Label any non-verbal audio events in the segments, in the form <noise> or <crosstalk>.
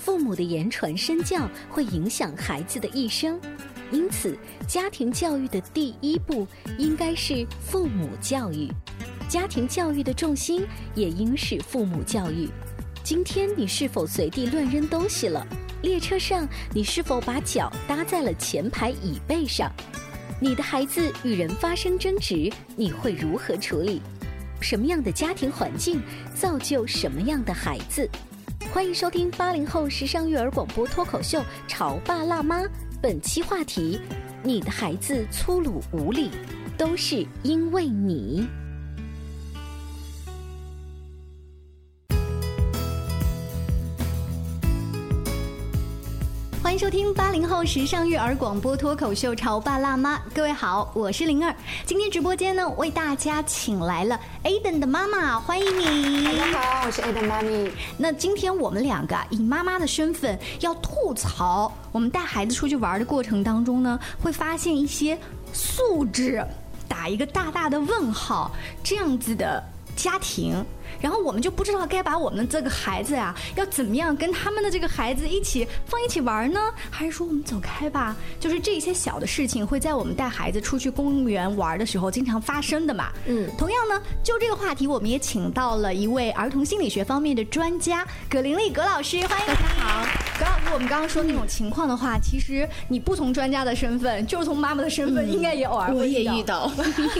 父母的言传身教会影响孩子的一生，因此，家庭教育的第一步应该是父母教育，家庭教育的重心也应是父母教育。今天你是否随地乱扔东西了？列车上你是否把脚搭在了前排椅背上？你的孩子与人发生争执，你会如何处理？什么样的家庭环境造就什么样的孩子？欢迎收听八零后时尚育儿广播脱口秀《潮爸辣妈》，本期话题：你的孩子粗鲁无礼，都是因为你。欢迎收听八零后时尚育儿广播脱口秀《潮爸辣妈》，各位好，我是灵儿。今天直播间呢，为大家请来了 Aden 的妈妈，欢迎你。大家好，我是 Aden 妈咪。那今天我们两个以妈妈的身份要吐槽，我们带孩子出去玩的过程当中呢，会发现一些素质打一个大大的问号这样子的家庭。然后我们就不知道该把我们这个孩子呀，要怎么样跟他们的这个孩子一起放一起玩呢？还是说我们走开吧？就是这些小的事情会在我们带孩子出去公园玩的时候经常发生的嘛。嗯，同样呢，就这个话题，我们也请到了一位儿童心理学方面的专家葛玲丽葛老师，欢迎大家好。葛老师，我们刚刚说那种情况的话，其实你不从专家的身份，就是从妈妈的身份，应该也偶尔我也遇到。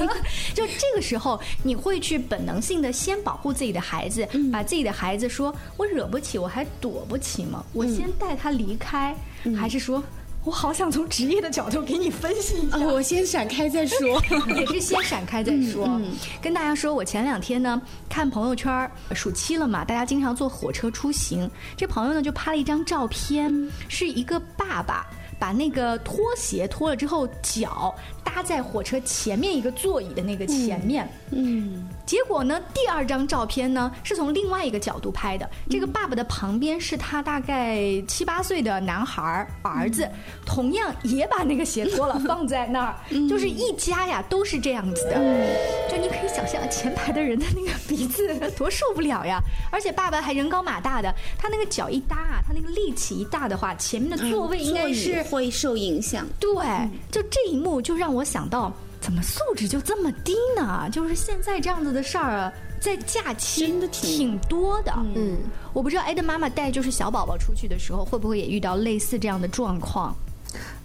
<laughs> 就这个时候，你会去本能性的先保护自己的孩子，把自己的孩子说：“我惹不起，我还躲不起吗？我先带他离开，还是说我好想从职业的角度给你分析一下？我先闪开再说，<laughs> 也是先闪开再说。跟大家说，我前两天呢看朋友圈，暑期了嘛，大家经常坐火车出行，这朋友呢就拍了一张照片，是一个爸爸把那个拖鞋脱了之后，脚搭在火车前面一个座椅的那个前面，嗯。结果呢？第二张照片呢，是从另外一个角度拍的。这个爸爸的旁边是他大概七八岁的男孩儿儿子，同样也把那个鞋脱了放在那儿，<laughs> 就是一家呀都是这样子的。就你可以想象前排的人的那个鼻子多受不了呀！而且爸爸还人高马大的，他那个脚一搭啊，他那个力气一大的话，前面的座位应该是会受影响。对，就这一幕就让我想到。怎么素质就这么低呢？就是现在这样子的事儿，在假期真的挺多的。嗯，我不知道艾德妈妈带就是小宝宝出去的时候，会不会也遇到类似这样的状况？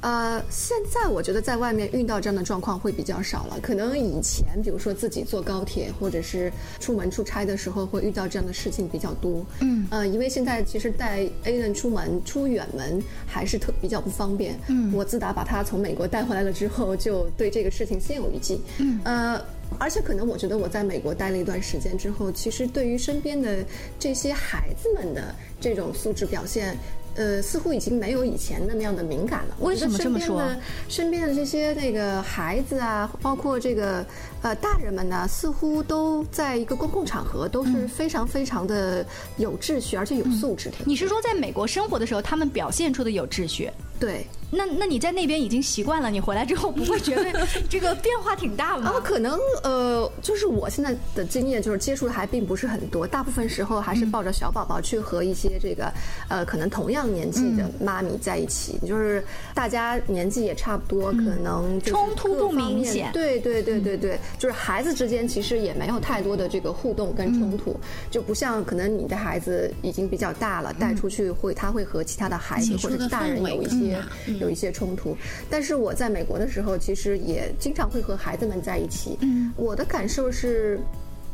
呃，现在我觉得在外面遇到这样的状况会比较少了。可能以前，比如说自己坐高铁或者是出门出差的时候，会遇到这样的事情比较多。嗯，呃，因为现在其实带 A 人出门出远门还是特比较不方便。嗯，我自打把他从美国带回来了之后，就对这个事情心有余悸。嗯，呃，而且可能我觉得我在美国待了一段时间之后，其实对于身边的这些孩子们的这种素质表现。呃，似乎已经没有以前那么样的敏感了。为什么这么说？身边的这些那个孩子啊，包括这个呃大人们呢，似乎都在一个公共场合都是非常非常的有秩序，而且有素质的。你是说在美国生活的时候，他们表现出的有秩序？对。那那你在那边已经习惯了，你回来之后不会觉得 <laughs> 这个变化挺大吗？啊，可能呃，就是我现在的经验就是接触的还并不是很多，大部分时候还是抱着小宝宝去和一些这个呃可能同样年纪的妈咪在一起，就是大家年纪也差不多，可能冲突不明显。对对对对对，就是孩子之间其实也没有太多的这个互动跟冲突，就不像可能你的孩子已经比较大了，带出去会他会和其他的孩子或者大人有一些有一些冲突。但是我在美国的时候，其实也经常会和孩子们在一起。嗯，我的感受是。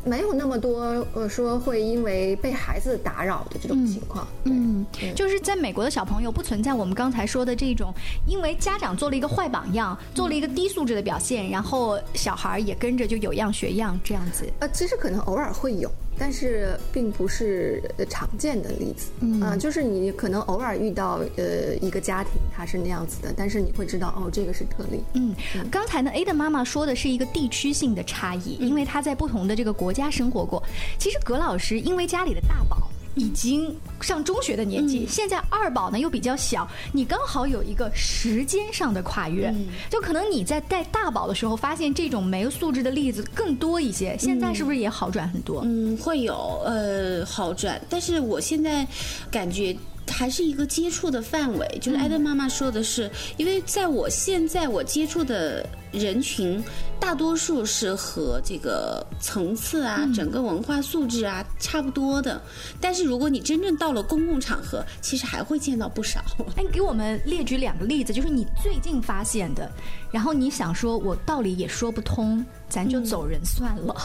没有那么多，呃，说会因为被孩子打扰的这种情况。嗯，就是在美国的小朋友不存在我们刚才说的这种，因为家长做了一个坏榜样，做了一个低素质的表现，然后小孩也跟着就有样学样这样子。呃，其实可能偶尔会有。但是并不是常见的例子，嗯，就是你可能偶尔遇到呃一个家庭，他是那样子的，但是你会知道哦，这个是特例。嗯，刚才呢，A 的妈妈说的是一个地区性的差异，因为她在不同的这个国家生活过。其实葛老师因为家里的大宝。已经上中学的年纪，现在二宝呢又比较小，你刚好有一个时间上的跨越，就可能你在带大宝的时候发现这种没素质的例子更多一些，现在是不是也好转很多？嗯，会有呃好转，但是我现在感觉。还是一个接触的范围，就是艾登妈妈说的是，因为在我现在我接触的人群，大多数是和这个层次啊、整个文化素质啊差不多的。但是如果你真正到了公共场合，其实还会见到不少。<laughs> 哎，给我们列举两个例子，就是你最近发现的，然后你想说我道理也说不通，咱就走人算了。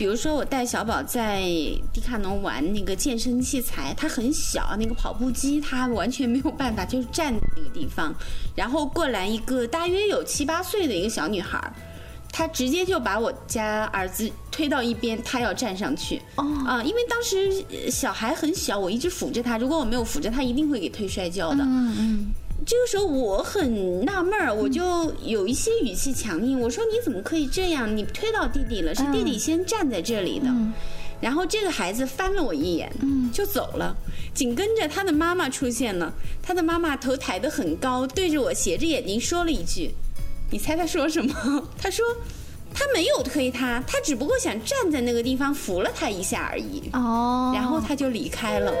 比如说，我带小宝在迪卡侬玩那个健身器材，他很小，那个跑步机他完全没有办法，就是站那个地方。然后过来一个大约有七八岁的一个小女孩，她直接就把我家儿子推到一边，她要站上去。哦啊，因为当时小孩很小，我一直扶着他，如果我没有扶着他，一定会给推摔跤的。嗯嗯。这个时候我很纳闷儿，我就有一些语气强硬，我说你怎么可以这样？你推到弟弟了，是弟弟先站在这里的。然后这个孩子翻了我一眼，就走了。紧跟着他的妈妈出现了，他的妈妈头抬得很高，对着我斜着眼睛说了一句：“你猜他说什么？”他说。他没有推他，他只不过想站在那个地方扶了他一下而已。哦，然后他就离开了，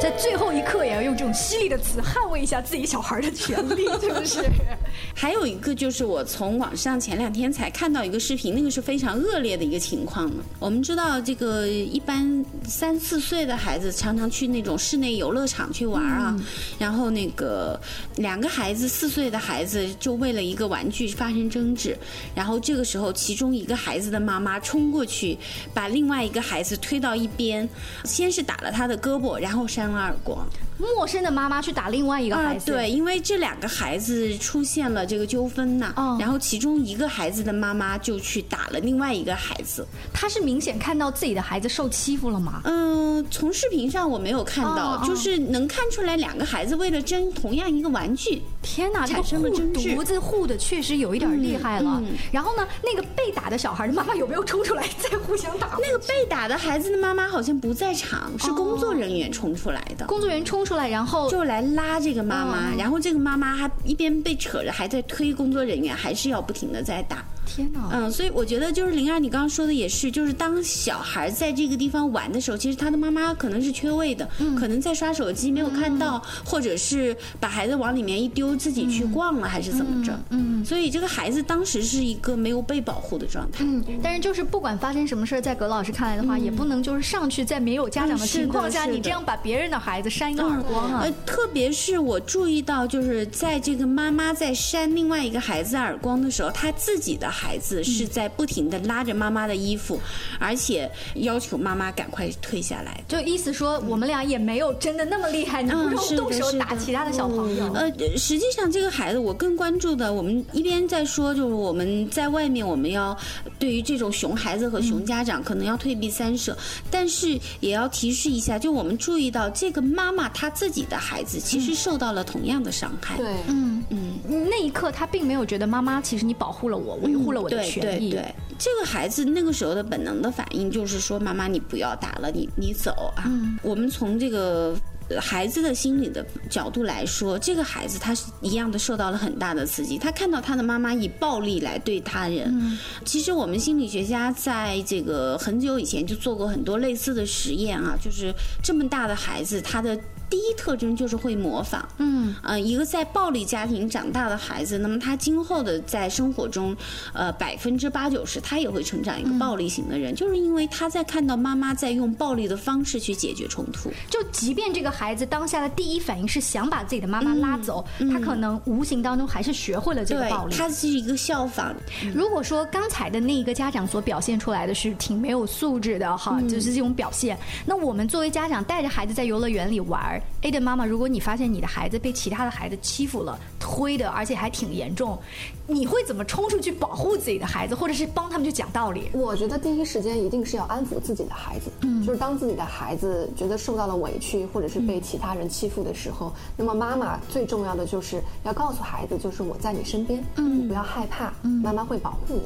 在最后一刻也要用这种犀利的词捍卫一下自己小孩的权利，是不是？<laughs> 还有一个就是我从网上前两天才看到一个视频，那个是非常恶劣的一个情况呢。我们知道这个一般三四岁的孩子常常去那种室内游乐场去玩啊，然后那个两个孩子四岁的孩子就为了一个玩具发生争执，然后这个时候。其中一个孩子的妈妈冲过去，把另外一个孩子推到一边，先是打了他的胳膊，然后扇了耳光。陌生的妈妈去打另外一个孩子，对，因为这两个孩子出现了这个纠纷呐，然后其中一个孩子的妈妈就去打了另外一个孩子。他是明显看到自己的孩子受欺负了吗？嗯，从视频上我没有看到，就是能看出来两个孩子为了争同样一个玩具，天哪，产生了争执，犊子护的确实有一点厉害了。然后呢，那个被打的小孩的妈妈有没有冲出来再互相打？那个被打的孩子的妈妈好像不在场，是工作人员冲出来的。工作人员冲。出来，然后就来拉这个妈妈，然后这个妈妈还一边被扯着，还在推工作人员，还是要不停的在打。天哪！嗯，所以我觉得就是灵儿，你刚刚说的也是，就是当小孩在这个地方玩的时候，其实他的妈妈可能是缺位的，可能在刷手机没有看到，或者是把孩子往里面一丢，自己去逛了，还是怎么着？嗯，所以这个孩子当时是一个没有被保护的状态。嗯，但是就是不管发生什么事儿，在葛老师看来的话，也不能就是上去在没有家长的情况下，你这样把别人的孩子扇一个耳光啊！呃，特别是我注意到，就是在这个妈妈在扇另外一个孩子耳光的时候，他自己的。孩子是在不停的拉着妈妈的衣服，而且要求妈妈赶快退下来。就意思说，我们俩也没有真的那么厉害，你不用动手打其他的小朋友。呃，实际上这个孩子，我更关注的，我们一边在说，就是我们在外面，我们要对于这种熊孩子和熊家长，可能要退避三舍，但是也要提示一下，就我们注意到这个妈妈她自己的孩子，其实受到了同样的伤害。对，嗯嗯，那一刻他并没有觉得妈妈，其实你保护了我，维护。护了我的权益。对，这个孩子那个时候的本能的反应就是说：“妈妈，你不要打了，你你走啊。”我们从这个孩子的心理的角度来说，这个孩子他是一样的受到了很大的刺激，他看到他的妈妈以暴力来对他人。其实我们心理学家在这个很久以前就做过很多类似的实验啊，就是这么大的孩子，他的。第一特征就是会模仿，嗯，呃，一个在暴力家庭长大的孩子，那么他今后的在生活中，呃，百分之八九十他也会成长一个暴力型的人，就是因为他在看到妈妈在用暴力的方式去解决冲突。就即便这个孩子当下的第一反应是想把自己的妈妈拉走，他可能无形当中还是学会了这个暴力。他是一个效仿。如果说刚才的那一个家长所表现出来的是挺没有素质的哈，就是这种表现，那我们作为家长带着孩子在游乐园里玩。A 的妈妈，如果你发现你的孩子被其他的孩子欺负了、推的，而且还挺严重，你会怎么冲出去保护自己的孩子，或者是帮他们去讲道理？我觉得第一时间一定是要安抚自己的孩子，嗯，就是当自己的孩子觉得受到了委屈，或者是被其他人欺负的时候，那么妈妈最重要的就是要告诉孩子，就是我在你身边，嗯，你不要害怕，嗯，妈妈会保护你。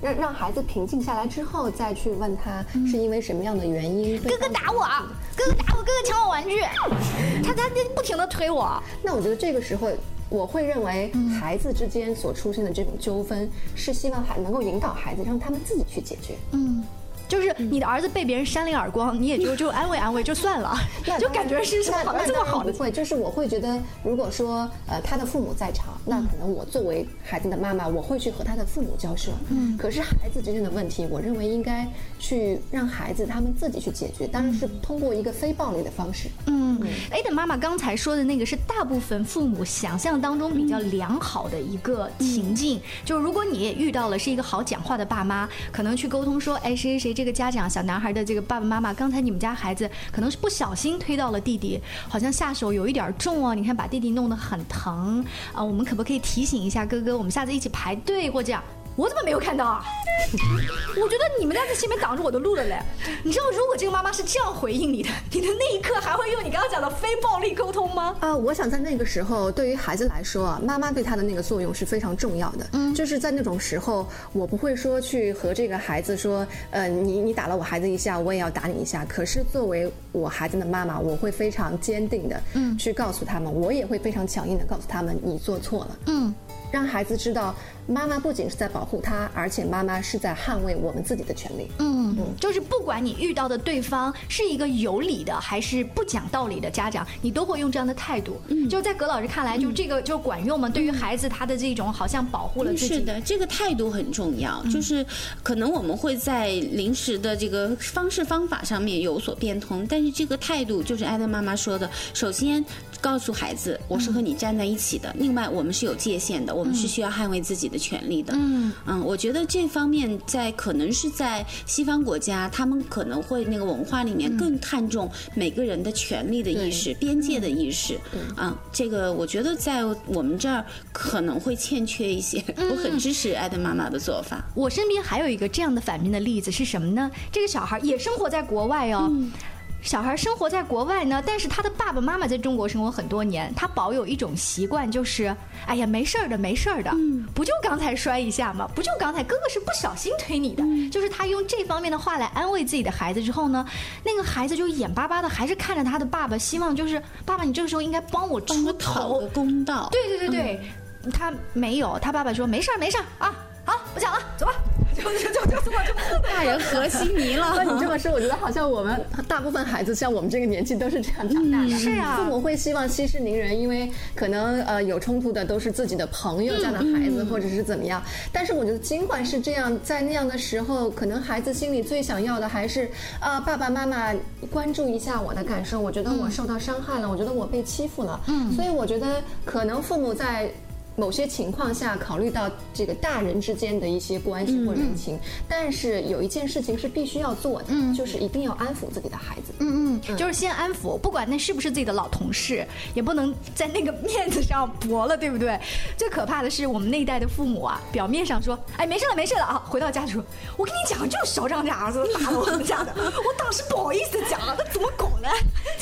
让让孩子平静下来之后，再去问他是因为什么样的原因。哥哥打我，哥哥打我，哥哥抢我玩具，<laughs> 他他不停的推我。那我觉得这个时候，我会认为孩子之间所出现的这种纠纷，是希望孩能够引导孩子，让他们自己去解决。嗯。就是你的儿子被别人扇了一耳光，你也就就安慰安慰就算了，<laughs> 就感觉是什么这么好的？不会，就是我会觉得，如果说呃他的父母在场，那可能我作为孩子的妈妈，我会去和他的父母交涉。嗯，可是孩子之间的问题，我认为应该去让孩子他们自己去解决，当然是通过一个非暴力的方式。嗯，A 的妈妈刚才说的那个是大部分父母想象当中比较良好的一个情境，就是如果你也遇到了是一个好讲话的爸妈，可能去沟通说，哎谁谁谁。这个家长小男孩的这个爸爸妈妈，刚才你们家孩子可能是不小心推到了弟弟，好像下手有一点重哦。你看把弟弟弄得很疼啊，我们可不可以提醒一下哥哥？我们下次一起排队或这样。我怎么没有看到啊？<laughs> 我觉得你们在这前面挡着我的路了嘞。你知道，如果这个妈妈是这样回应你的，你的那一刻还会用你刚刚讲的非暴力沟通吗？啊，我想在那个时候，对于孩子来说啊，妈妈对他的那个作用是非常重要的。嗯，就是在那种时候，我不会说去和这个孩子说，呃，你你打了我孩子一下，我也要打你一下。可是作为我孩子的妈妈，我会非常坚定的，嗯，去告诉他们，我也会非常强硬的告诉他们，你做错了。嗯。让孩子知道，妈妈不仅是在保护他，而且妈妈是在捍卫我们自己的权利。嗯，就是不管你遇到的对方是一个有理的还是不讲道理的家长，你都会用这样的态度。嗯，就在葛老师看来，就这个就管用吗？对于孩子他的这种好像保护了自己。是的，这个态度很重要。就是可能我们会在临时的这个方式方法上面有所变通，但是这个态度就是艾德妈妈说的，首先。告诉孩子，我是和你站在一起的。另外，我们是有界限的，我们是需要捍卫自己的权利的。嗯嗯，我觉得这方面在可能是在西方国家，他们可能会那个文化里面更看重每个人的权利的意识、边界的意识。啊，这个我觉得在我们这儿可能会欠缺一些。我很支持艾德妈妈的做法。我身边还有一个这样的反面的例子是什么呢？这个小孩也生活在国外哦。小孩生活在国外呢，但是他的爸爸妈妈在中国生活很多年，他保有一种习惯，就是哎呀，没事儿的，没事儿的，不就刚才摔一下吗？不就刚才哥哥是不小心推你的，就是他用这方面的话来安慰自己的孩子之后呢，那个孩子就眼巴巴的还是看着他的爸爸，希望就是爸爸，你这个时候应该帮我出头，公道。对对对对，他没有，他爸爸说没事儿没事儿啊。好，不讲了，走吧。就就就就就大人和稀泥了。那你这么说，我觉得好像我们大部分孩子像我们这个年纪都是这样长大的。是啊，父母会希望息事宁人，因为可能呃有冲突的都是自己的朋友家的孩子，或者是怎么样。但是我觉得尽管是这样，在那样的时候，可能孩子心里最想要的还是啊爸爸妈妈关注一下我的感受。我觉得我受到伤害了，我觉得我被欺负了。嗯，所以我觉得可能父母在。某些情况下，考虑到这个大人之间的一些关系或人情，但是有一件事情是必须要做的，就是一定要安抚自己的孩子。嗯嗯，就是先安抚，不管那是不是自己的老同事，也不能在那个面子上驳了，对不对？最可怕的是我们那一代的父母啊，表面上说，哎，没事了，没事了啊，回到家就说，我跟你讲，就是小张家儿子打了我们家的，<laughs> 我当时不好意思讲，那怎么搞呢？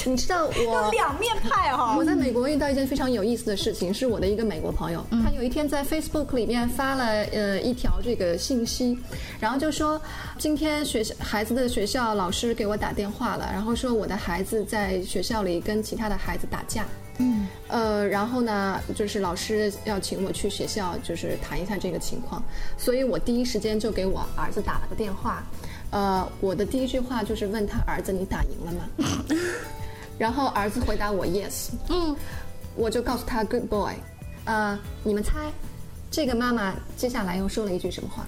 你知道我 <laughs> 两面派哈。我在美国遇到一件非常有意思的事情，是我的一个美国朋友。他有一天在 Facebook 里面发了呃一条这个信息，然后就说今天学校孩子的学校老师给我打电话了，然后说我的孩子在学校里跟其他的孩子打架。嗯，呃，然后呢，就是老师要请我去学校，就是谈一下这个情况，所以我第一时间就给我儿子打了个电话，呃，我的第一句话就是问他儿子你打赢了吗？<laughs> 然后儿子回答我 yes，嗯，我就告诉他 good boy，呃，你们猜，这个妈妈接下来又说了一句什么话？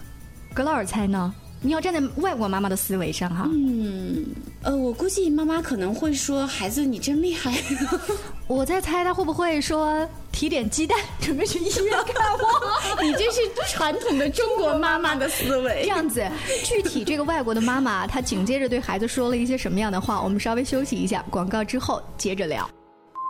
葛老师猜呢？你要站在外国妈妈的思维上哈。嗯，呃，我估计妈妈可能会说：“孩子，你真厉害。<laughs> ”我在猜她会不会说提点鸡蛋，准备去医院看我。<laughs> 你这是传统的中国妈妈的思维。这样子，具体这个外国的妈妈，她紧接着对孩子说了一些什么样的话？我们稍微休息一下，广告之后接着聊。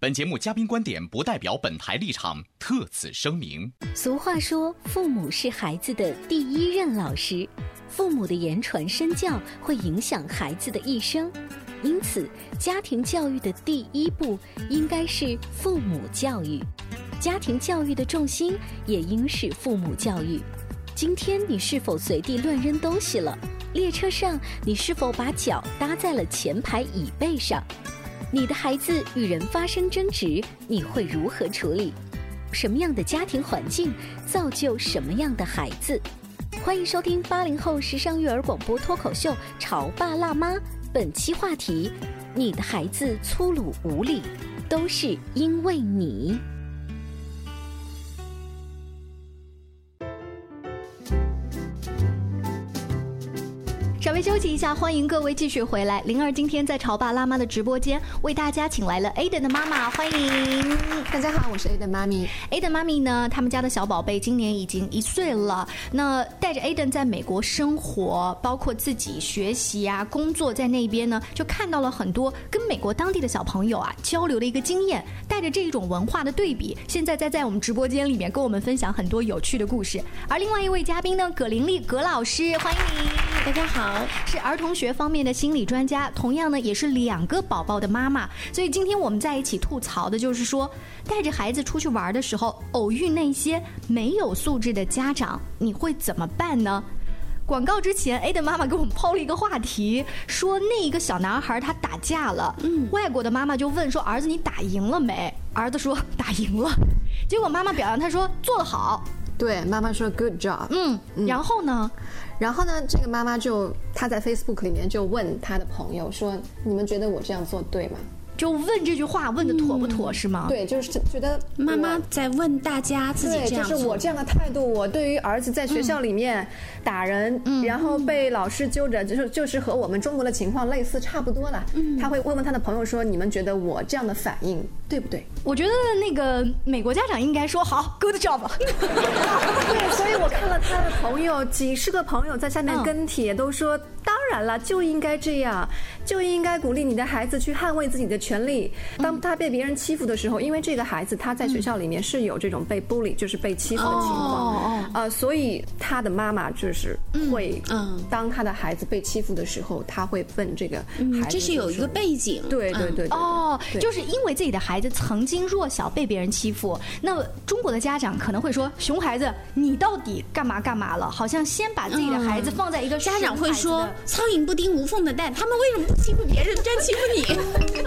本节目嘉宾观点不代表本台立场，特此声明。俗话说，父母是孩子的第一任老师。父母的言传身教会影响孩子的一生，因此，家庭教育的第一步应该是父母教育，家庭教育的重心也应是父母教育。今天你是否随地乱扔东西了？列车上你是否把脚搭在了前排椅背上？你的孩子与人发生争执，你会如何处理？什么样的家庭环境造就什么样的孩子？欢迎收听八零后时尚育儿广播脱口秀《潮爸辣妈》，本期话题：你的孩子粗鲁无礼，都是因为你。微休息一下，欢迎各位继续回来。灵儿今天在潮爸辣妈的直播间为大家请来了 Aden 的妈妈，欢迎大家好，我是 Aden 妈咪。Aden 妈咪呢，他们家的小宝贝今年已经一岁了。那带着 Aden 在美国生活，包括自己学习啊、工作在那边呢，就看到了很多跟美国当地的小朋友啊交流的一个经验。带着这一种文化的对比，现在在在我们直播间里面跟我们分享很多有趣的故事。而另外一位嘉宾呢，葛玲丽葛老师，欢迎你，大家好。是儿童学方面的心理专家，同样呢也是两个宝宝的妈妈，所以今天我们在一起吐槽的就是说，带着孩子出去玩的时候，偶遇那些没有素质的家长，你会怎么办呢？广告之前，A 的妈妈给我们抛了一个话题，说那一个小男孩他打架了，嗯，外国的妈妈就问说儿子你打赢了没？儿子说打赢了，结果妈妈表扬他说做得好。对，妈妈说 good job。嗯，然后呢？然后呢？这个妈妈就她在 Facebook 里面就问她的朋友说：“你们觉得我这样做对吗？”就问这句话问的妥不妥是吗？对，就是觉得妈妈在问大家自己这样就是我这样的态度，我对于儿子在学校里面打人，然后被老师揪着，就是就是和我们中国的情况类似差不多了。他会问问他的朋友说：“你们觉得我这样的反应对不对？”我觉得那个美国家长应该说：“好，good job。<laughs> ”对，所以我看了他的朋友几十个朋友在下面跟帖，都说：“当然了，就应该这样，就应该鼓励你的孩子去捍卫自己的。”权利，当他被别人欺负的时候，因为这个孩子他在学校里面是有这种被 bully，就是被欺负的情况，呃，所以他的妈妈就是会，当他的孩子被欺负的时候，他会问这个孩子，这是有一个背景，对对对，哦，就是因为自己的孩子曾经弱小被别人欺负，那中国的家长可能会说，熊孩子，你到底干嘛干嘛了？好像先把自己的孩子放在一个家长会说，苍蝇不叮无缝的蛋，他们为什么不欺负别人，专欺负你？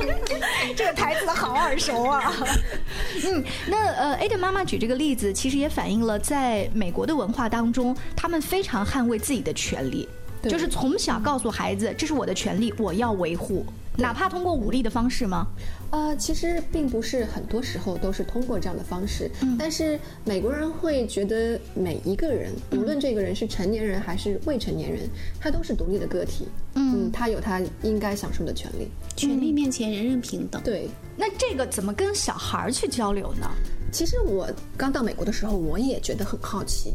<laughs> 这个台词好耳熟啊！<laughs> 嗯，那呃，A 的妈妈举这个例子，其实也反映了在美国的文化当中，他们非常捍卫自己的权利，就是从小告诉孩子，这是我的权利，我要维护。哪怕通过武力的方式吗？呃，其实并不是很多时候都是通过这样的方式。嗯。但是美国人会觉得每一个人，无论这个人是成年人还是未成年人，他都是独立的个体。嗯。他有他应该享受的权利。权利面前人人平等。对。那这个怎么跟小孩去交流呢？其实我刚到美国的时候，我也觉得很好奇。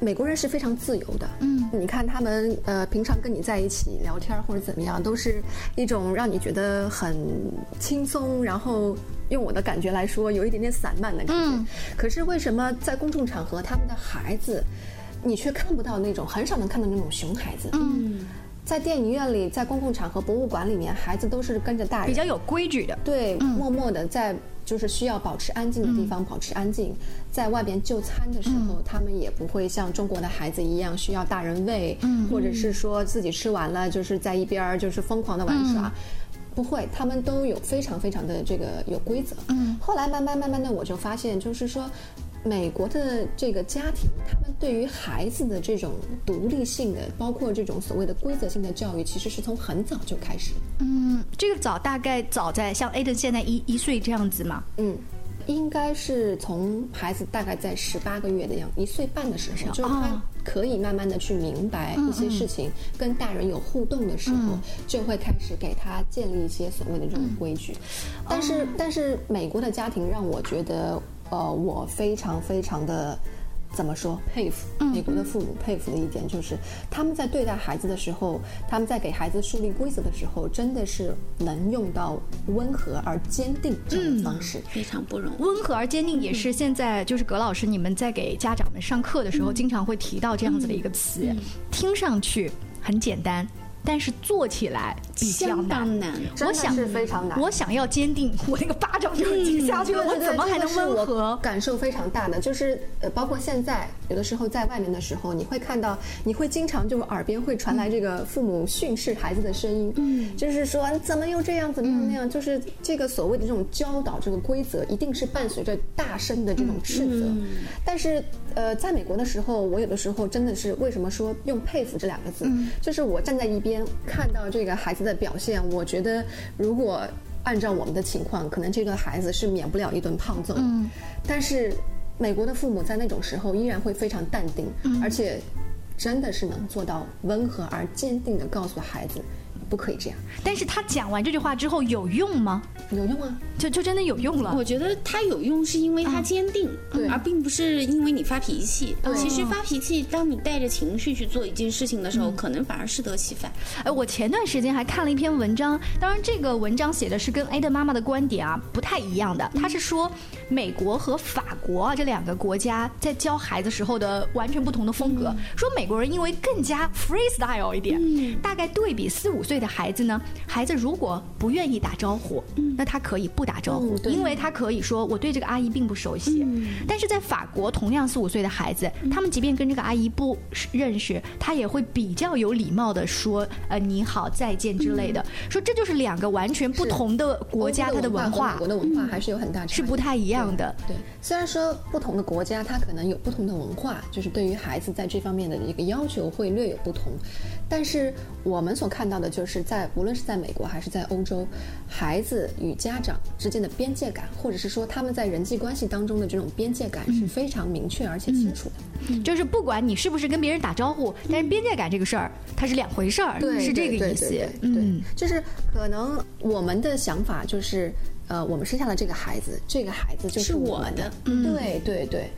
美国人是非常自由的，嗯，你看他们呃，平常跟你在一起聊天或者怎么样，都是一种让你觉得很轻松，然后用我的感觉来说，有一点点散漫的感觉。嗯，可是为什么在公众场合，他们的孩子，你却看不到那种很少能看到那种熊孩子？嗯，在电影院里，在公共场合、博物馆里面，孩子都是跟着大人，比较有规矩的，对，默默的在。就是需要保持安静的地方保持安静，在外边就餐的时候，他们也不会像中国的孩子一样需要大人喂，或者是说自己吃完了就是在一边就是疯狂的玩耍，不会，他们都有非常非常的这个有规则。后来慢慢慢慢的我就发现，就是说。美国的这个家庭，他们对于孩子的这种独立性的，包括这种所谓的规则性的教育，其实是从很早就开始。嗯，这个早大概早在像 Aden 现在一一岁这样子嘛？嗯，应该是从孩子大概在十八个月的样，一岁半的时候，就是他可以慢慢的去明白一些事情，跟大人有互动的时候，就会开始给他建立一些所谓的这种规矩。但是，但是美国的家庭让我觉得。呃，我非常非常的怎么说佩服美国的父母，佩服的一点就是他们在对待孩子的时候，他们在给孩子树立规则的时候，真的是能用到温和而坚定这样的方式，非常不容易。温和而坚定也是现在就是葛老师你们在给家长们上课的时候，经常会提到这样子的一个词，听上去很简单。但是做起来比较难，我想是非常难。我想要坚定，我那个巴掌就紧下去了。我怎么还能温和？感受非常大的，就是呃，包括现在有的时候在外面的时候，你会看到，你会经常就耳边会传来这个父母训斥孩子的声音，嗯，就是说怎么又这样，怎么又那样，就是这个所谓的这种教导，这个规则一定是伴随着大声的这种斥责。但是呃，在美国的时候，我有的时候真的是为什么说用佩服这两个字，就是我站在一。边看到这个孩子的表现，我觉得如果按照我们的情况，可能这个孩子是免不了一顿胖揍。嗯，但是美国的父母在那种时候依然会非常淡定，而且真的是能做到温和而坚定的告诉孩子。不可以这样，但是他讲完这句话之后有用吗？有用啊，就就真的有用了。我觉得他有用是因为他坚定，而并不是因为你发脾气。其实发脾气，当你带着情绪去做一件事情的时候，可能反而适得其反。哎，我前段时间还看了一篇文章，当然这个文章写的是跟 A 的妈妈的观点啊不太一样的。他是说美国和法国这两个国家在教孩子时候的完全不同的风格。说美国人因为更加 freestyle 一点，大概对比四五岁。的孩子呢？孩子如果不愿意打招呼，那他可以不打招呼，因为他可以说我对这个阿姨并不熟悉。但是在法国，同样四五岁的孩子，他们即便跟这个阿姨不认识，他也会比较有礼貌的说呃你好再见之类的。说这就是两个完全不同的国家，它的文化，国的文化还是有很大是不太一样的。对，虽然说不同的国家它可能有不同的文化，就是对于孩子在这方面的一个要求会略有不同，但是我们所看到的就是。在无论是在美国还是在欧洲，孩子与家长之间的边界感，或者是说他们在人际关系当中的这种边界感是非常明确而且清楚的。就是不管你是不是跟别人打招呼，但是边界感这个事儿，它是两回事儿，是这个意思。嗯，就是可能我们的想法就是，呃，我们生下了这个孩子，这个孩子就是我的。对对对。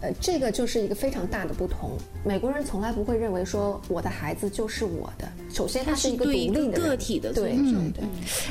呃，这个就是一个非常大的不同。美国人从来不会认为说我的孩子就是我的。首先，他是一个独立的个体的，对对对。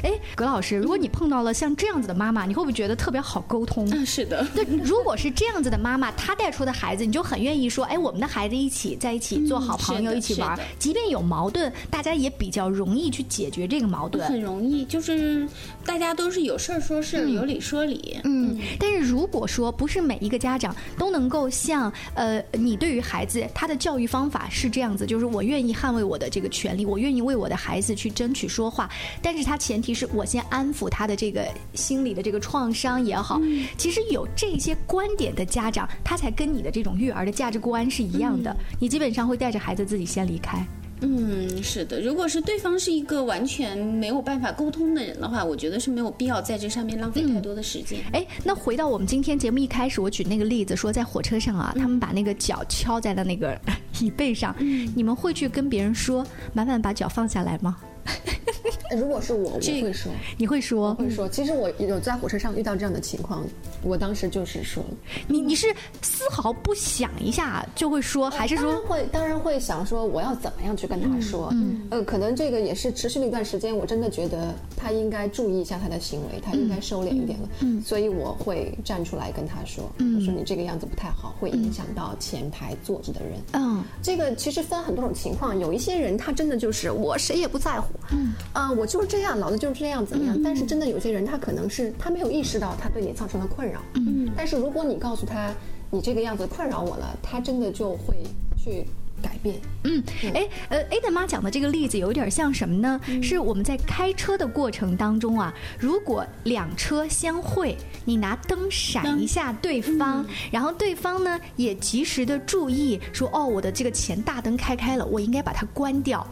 哎，葛老师，如果你碰到了像这样子的妈妈，你会不会觉得特别好沟通？嗯，是的。对，如果是这样子的妈妈，她带出的孩子，你就很愿意说，哎，我们的孩子一起在一起做好朋友，一起玩，即便有矛盾，大家也比较容易去解决这个矛盾。很容易，就是大家都是有事儿说事儿，有理说理。嗯。但是如果说不是每一个家长都能够。够像呃，你对于孩子他的教育方法是这样子，就是我愿意捍卫我的这个权利，我愿意为我的孩子去争取说话，但是他前提是我先安抚他的这个心理的这个创伤也好。其实有这些观点的家长，他才跟你的这种育儿的价值观是一样的。你基本上会带着孩子自己先离开。嗯，是的。如果是对方是一个完全没有办法沟通的人的话，我觉得是没有必要在这上面浪费太多的时间。哎，那回到我们今天节目一开始我举那个例子，说在火车上啊，他们把那个脚敲在了那个 <laughs> 椅背上，你们会去跟别人说，麻烦把脚放下来吗？<laughs> 如果是我，我会说，你会说，会说。其实我有在火车上遇到这样的情况，我当时就是说，你你是丝毫不想一下就会说，还是说会？当然会想说，我要怎么样去跟他说？嗯，呃，可能这个也是持续了一段时间，我真的觉得他应该注意一下他的行为，他应该收敛一点了。嗯，所以我会站出来跟他说，我说你这个样子不太好，会影响到前排坐着的人。嗯，这个其实分很多种情况，有一些人他真的就是我谁也不在乎。嗯，啊。我就是这样，老子就是这样，怎么样？但是真的有些人，他可能是他没有意识到他对你造成了困扰。嗯，但是如果你告诉他你这个样子困扰我了，他真的就会去改变。嗯，哎，呃，A 的妈讲的这个例子有点像什么呢？是我们在开车的过程当中啊，如果两车相会，你拿灯闪一下对方，然后对方呢也及时的注意说，哦，我的这个前大灯开开了，我应该把它关掉。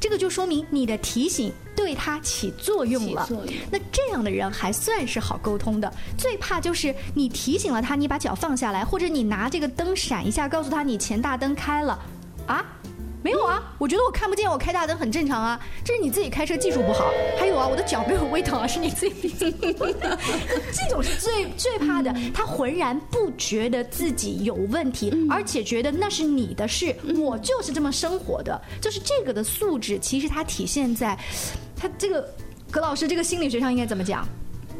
这个就说明你的提醒对他起作用了。那这样的人还算是好沟通的。最怕就是你提醒了他，你把脚放下来，或者你拿这个灯闪一下，告诉他你前大灯开了，啊？没有啊，我觉得我看不见，我开大灯很正常啊。这是你自己开车技术不好。还有啊，我的脚没有微疼啊，是你自己。<laughs> 这种是最最怕的，他浑然不觉得自己有问题，而且觉得那是你的事，我就是这么生活的。就是这个的素质，其实它体现在，他这个葛老师这个心理学上应该怎么讲？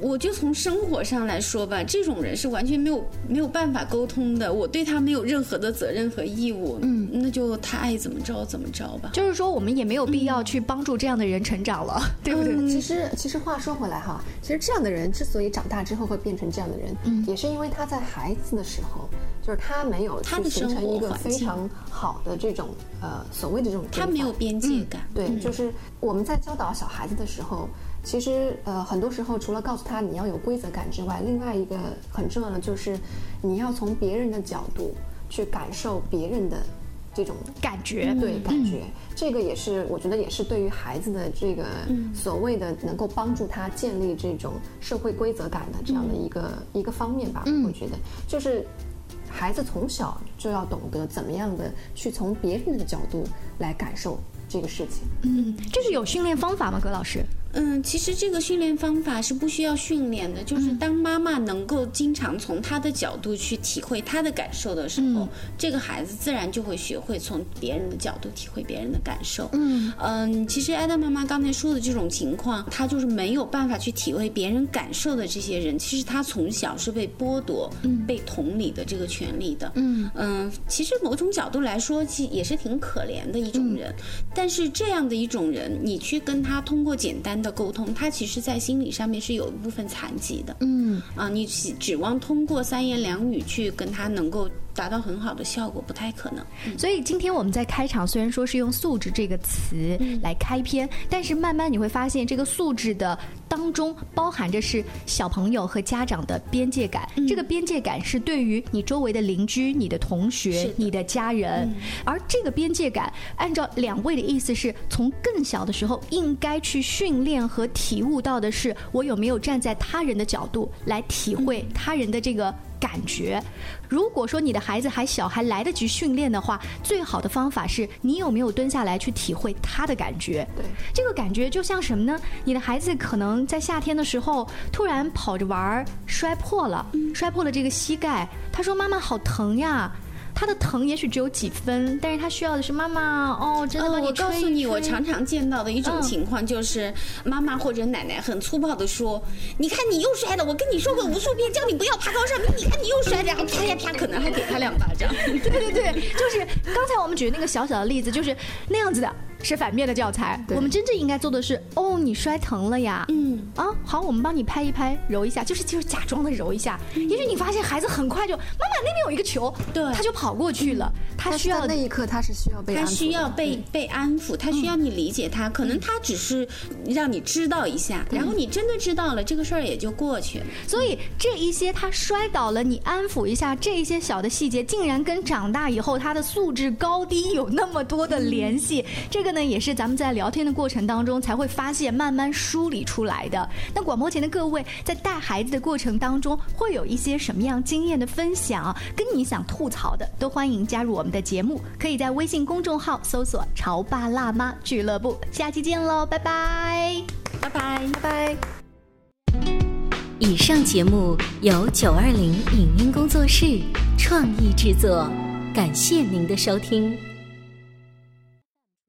我就从生活上来说吧，这种人是完全没有没有办法沟通的。我对他没有任何的责任和义务，嗯，那就他爱怎么着怎么着吧。就是说，我们也没有必要去帮助这样的人成长了，对不对？其实，其实话说回来哈，其实这样的人之所以长大之后会变成这样的人，嗯，也是因为他在孩子的时候，就是他没有去形成一个非常好的这种呃所谓的这种，他没有边界感。对，就是我们在教导小孩子的时候。其实，呃，很多时候除了告诉他你要有规则感之外，另外一个很重要的就是，你要从别人的角度去感受别人的这种感觉，对感觉，这个也是我觉得也是对于孩子的这个所谓的能够帮助他建立这种社会规则感的这样的一个一个方面吧。我觉得就是孩子从小就要懂得怎么样的去从别人的角度来感受这个事情。嗯，这是有训练方法吗，葛老师？嗯，其实这个训练方法是不需要训练的，就是当妈妈能够经常从他的角度去体会他的感受的时候，这个孩子自然就会学会从别人的角度体会别人的感受。嗯嗯，其实艾达妈妈刚才说的这种情况，他就是没有办法去体会别人感受的这些人，其实他从小是被剥夺、被同理的这个权利的。嗯嗯，其实某种角度来说，其也是挺可怜的一种人。但是这样的一种人，你去跟他通过简单。的沟通，他其实，在心理上面是有一部分残疾的。嗯啊，你指望通过三言两语去跟他能够。达到很好的效果不太可能，所以今天我们在开场虽然说是用素质这个词来开篇，但是慢慢你会发现这个素质的当中包含着是小朋友和家长的边界感。这个边界感是对于你周围的邻居、你的同学、你的家人，而这个边界感，按照两位的意思是从更小的时候应该去训练和体悟到的是，我有没有站在他人的角度来体会他人的这个。感觉，如果说你的孩子还小，还来得及训练的话，最好的方法是你有没有蹲下来去体会他的感觉。对，这个感觉就像什么呢？你的孩子可能在夏天的时候突然跑着玩儿摔破了，摔破了这个膝盖，他说：“妈妈好疼呀。”他的疼也许只有几分，但是他需要的是妈妈哦，真的帮你告诉你，我常常见到的一种情况就是，妈妈或者奶奶很粗暴的说：“你看你又摔了，我跟你说过无数遍，叫你不要爬高上面，你看你又摔，然后啪呀啪，可能还给他两巴掌。”对对对，就是刚才我们举的那个小小的例子，就是那样子的。是反面的教材。我们真正应该做的是，哦，你摔疼了呀，嗯，啊，好，我们帮你拍一拍，揉一下，就是就是假装的揉一下。也许你发现孩子很快就，妈妈那边有一个球，对，他就跑过去了。他需要那一刻他是需要被，他需要被被安抚，他需要你理解他。可能他只是让你知道一下，然后你真的知道了，这个事儿也就过去了。所以这一些他摔倒了，你安抚一下，这一些小的细节，竟然跟长大以后他的素质高低有那么多的联系。这个呢，也是咱们在聊天的过程当中才会发现、慢慢梳理出来的。那广播前的各位，在带孩子的过程当中，会有一些什么样经验的分享？跟你想吐槽的，都欢迎加入我们的节目，可以在微信公众号搜索“潮爸辣妈俱乐部”。下期见喽，拜拜，拜拜，拜拜。以上节目由九二零影音工作室创意制作，感谢您的收听。